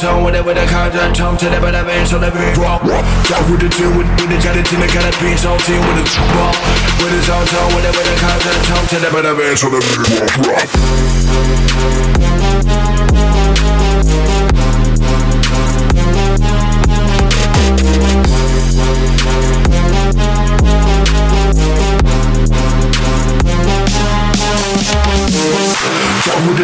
tone with the content tone To the that man shall never be wrong Job with the team with, with the jelly team It gotta be so team with a ball With his own tone with the content tone To the that man shall never be wrong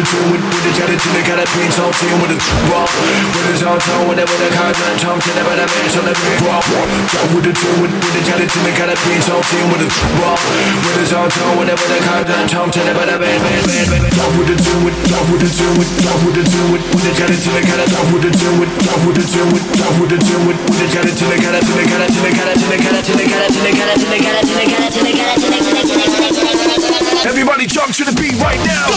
Talk with the tune, with, with the gelatin, got that pin on team with the rock. With the tone tone, with it, with the contact tone, to the better band, so the big rock. Talk with the tune, with, with the gelatin, got that pin on team with the rock. With the tone tone, with it, with the contact tone, to the better band, band, band, band. Talk with the tune, with, talk with the tune, with, talk with the tune, with, with the gelatin, got that talk with the tune, with, talk with the tune, with, talk with the tune, with, with the gelatin, got that, got that, got that, got that, got that, got that, got that, got that, got that, got that, got that, got that, got that, got that. Everybody jump to the beat right now.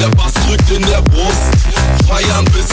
Der Bass drückt in der Brust, feiern bis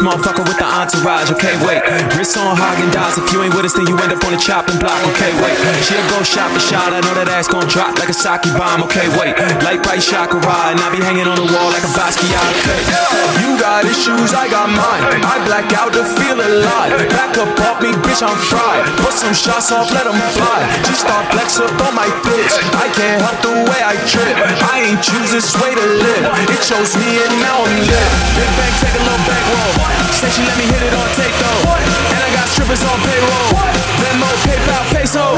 motherfucker with the entourage. Okay, wait. Wrist on Häagen-Dazs. If you ain't with us, then you up on the chopping block. Okay, wait. She'll go for shot. I know that ass gon' drop like a sake bomb. Okay, wait. Light bright chakra, and I be hanging on the wall like a Basquiat. Okay. You got issues, I got mine. I black out to feel alive. Back up off me, bitch, I'm fried. Put some shots off, let 'em fly. Just start flex up on my bitch. I can't help the way I trip. I ain't choose this way to live. It chose me and now I'm lit. Big bang, take a little back roll. Say she let me hit it on tape though. Strippers on payroll. Venmo, PayPal, peso.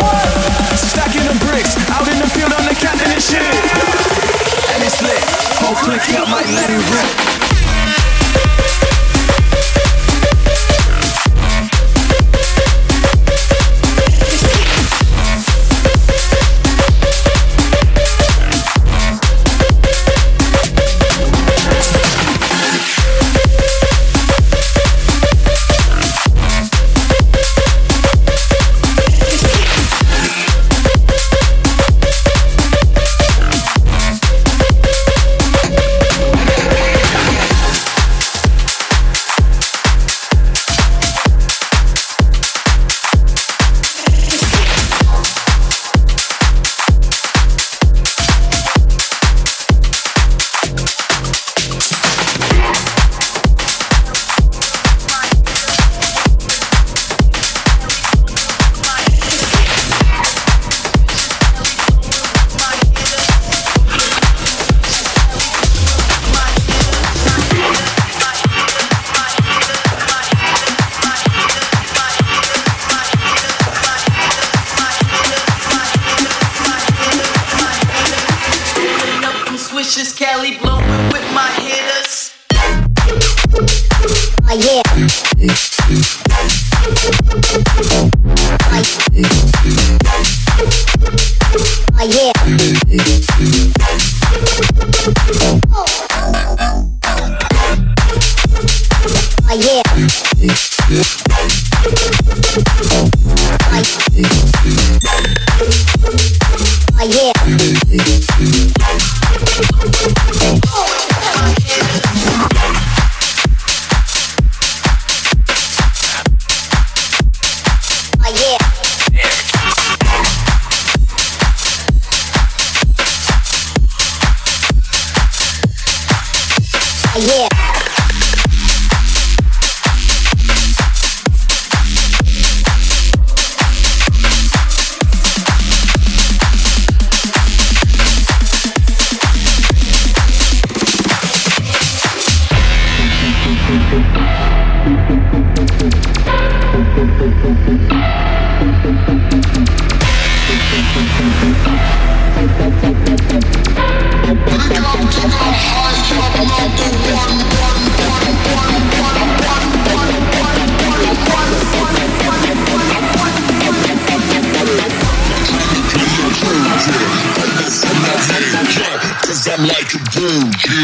Stacking them bricks. Out in the field, I'm the captain and shit. And it's lit. Whole click out, might let it rip.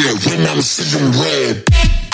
when I'm seeing red.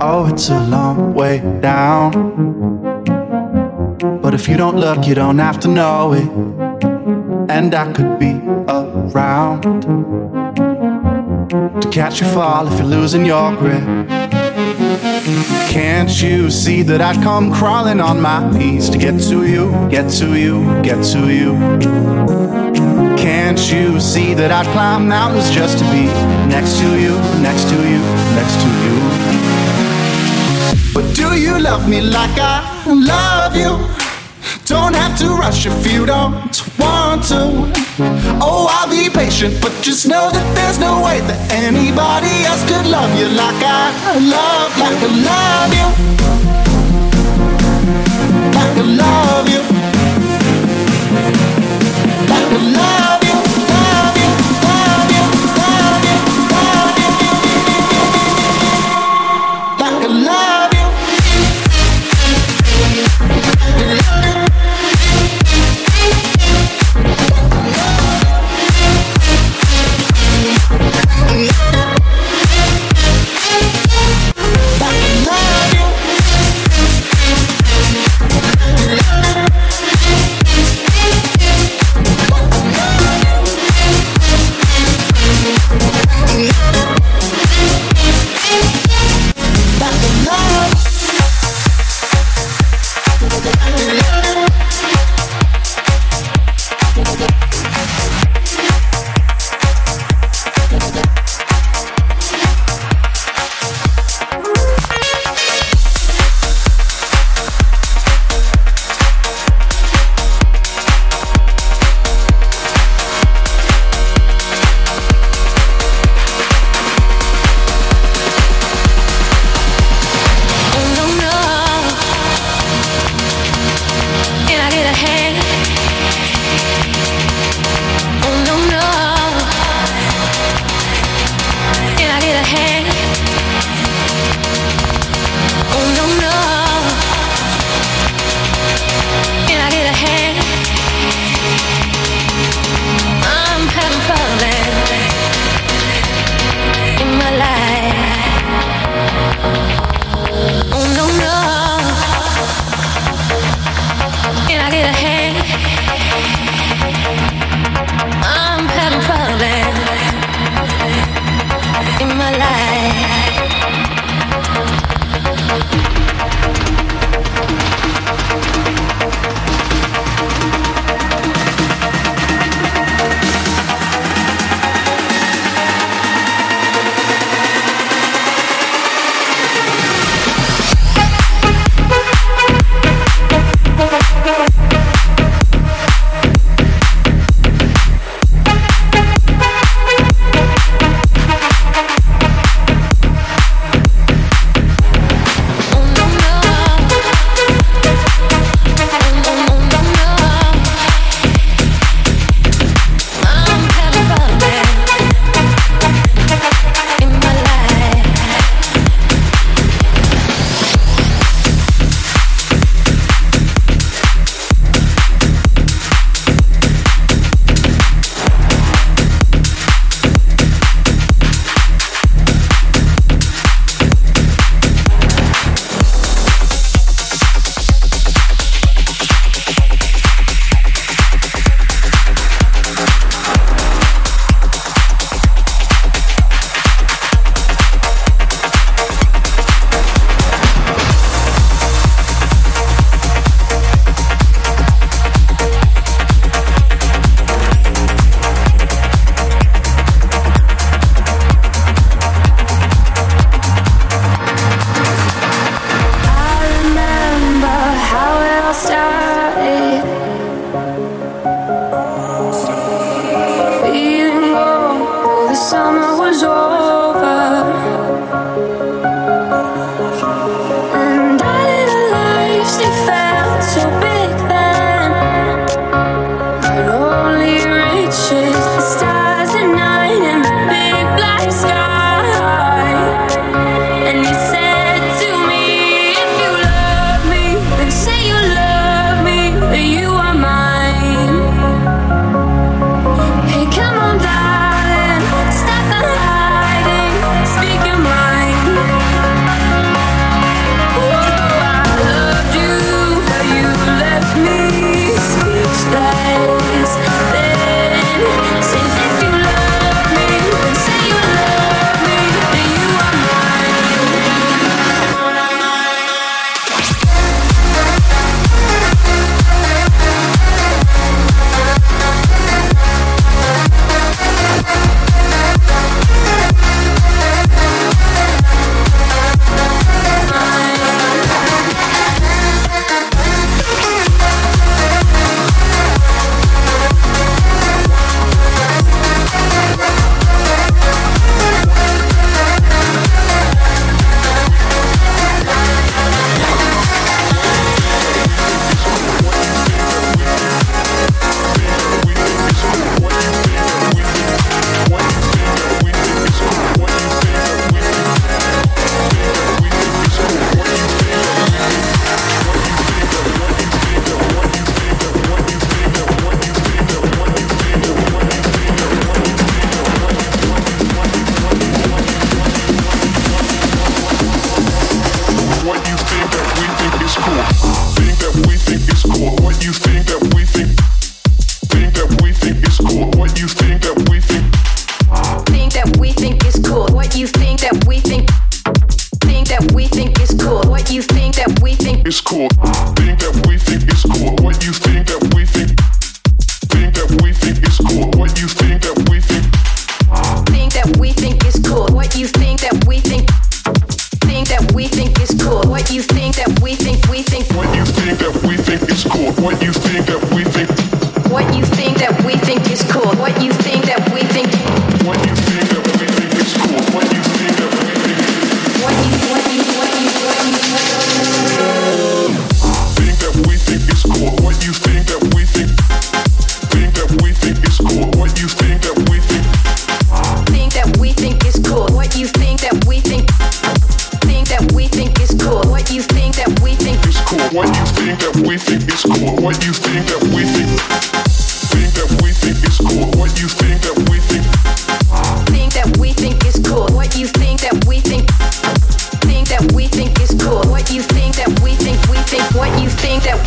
Oh, it's a long way down. But if you don't look, you don't have to know it. And I could be around to catch you fall if you're losing your grip. Can't you see that I'd come crawling on my knees to get to you, get to you, get to you? Can't you see that I'd climb mountains just to be next to you, next to you, next to you? But do you love me like I love you? Don't have to rush if you don't want to. Oh, I'll be patient, but just know that there's no way that anybody else could love you like I love, like I love you, like I love you,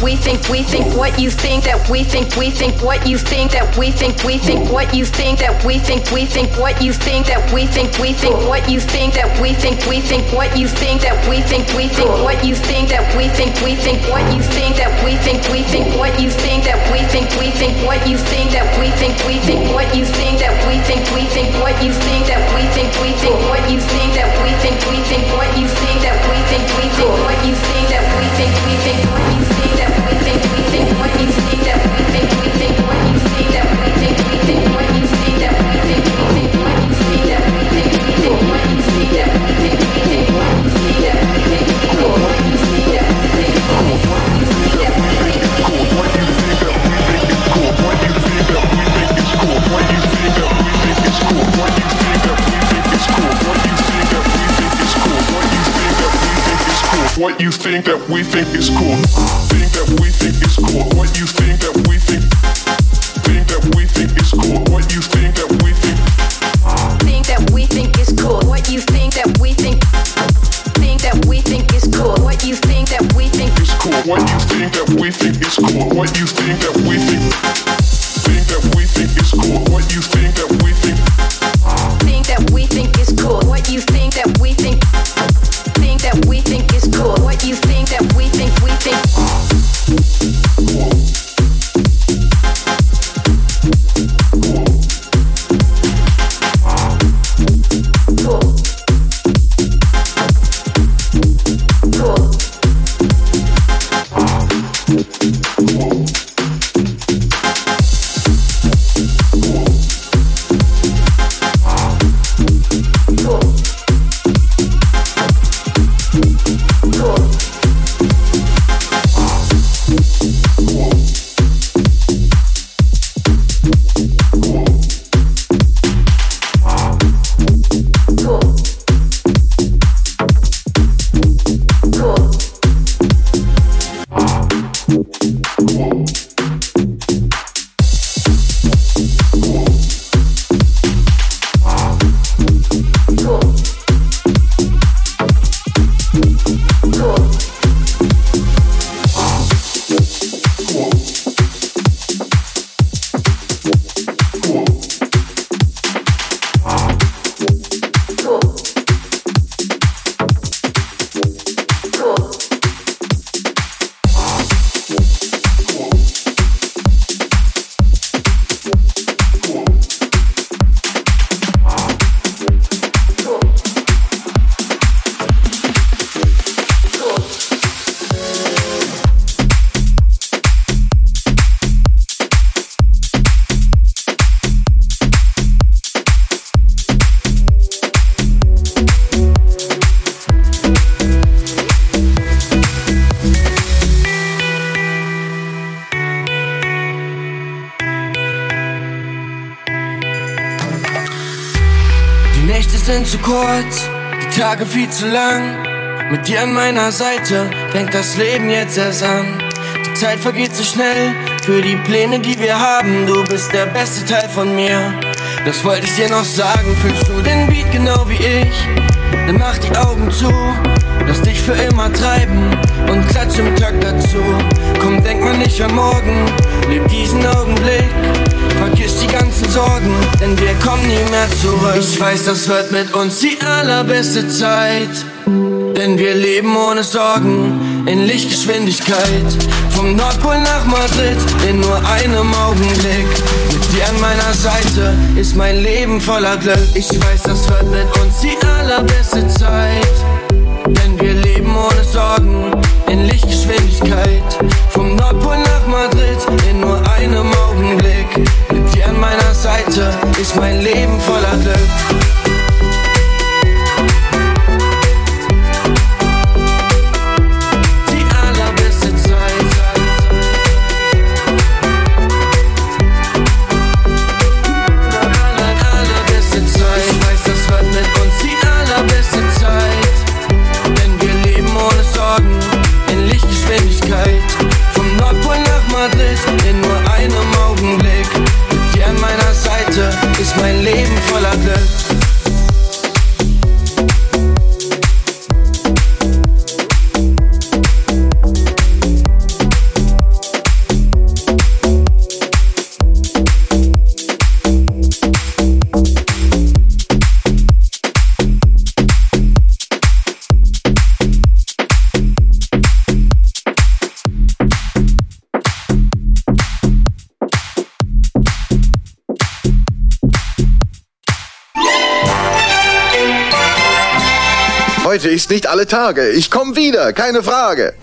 we think we think what you think that we think we think what you think that we think we think what you think that we think we think what you think that we think we think what you think that we think we think what you think that we think we think what you think that we think we think what you think that we think we think what you think that we think we think what you think that we think we think what you think that we think we think what you think that we think we think what you think that we think we think what you think that we think we think what you think that we think we think what what you think that we think is cool think that we think is cool what you think that we think think that we think is cool what you think that we think think that we think is cool what you think that we think think that we think is cool what you think that we think is cool what you think that we think is cool what you think that we think think that we think is cool what you think that we think think that we think is cool what you think that we think think viel zu lang. Mit dir an meiner Seite fängt das Leben jetzt erst an. Die Zeit vergeht so schnell für die Pläne, die wir haben. Du bist der beste Teil von mir. Das wollte ich dir noch sagen. Fühlst du den Beat genau wie ich? Dann mach die Augen zu, lass dich für immer treiben und klatsch im Takt dazu. Komm, denk mal nicht an morgen, leb diesen Augenblick. Vergiss die ganzen Sorgen, denn wir kommen nie mehr zurück. Ich weiß, das wird mit uns die allerbeste Zeit. Denn wir leben ohne Sorgen in Lichtgeschwindigkeit. Vom Nordpol nach Madrid in nur einem Augenblick. Mit dir an meiner Seite ist mein Leben voller Glück. Ich weiß, das wird mit uns die allerbeste Zeit. Wir leben ohne Sorgen in Lichtgeschwindigkeit. Vom Nordpol nach Madrid in nur einem Augenblick. Mit dir an meiner Seite ist mein Leben voller Glück. Ist nicht alle Tage. Ich komme wieder, keine Frage.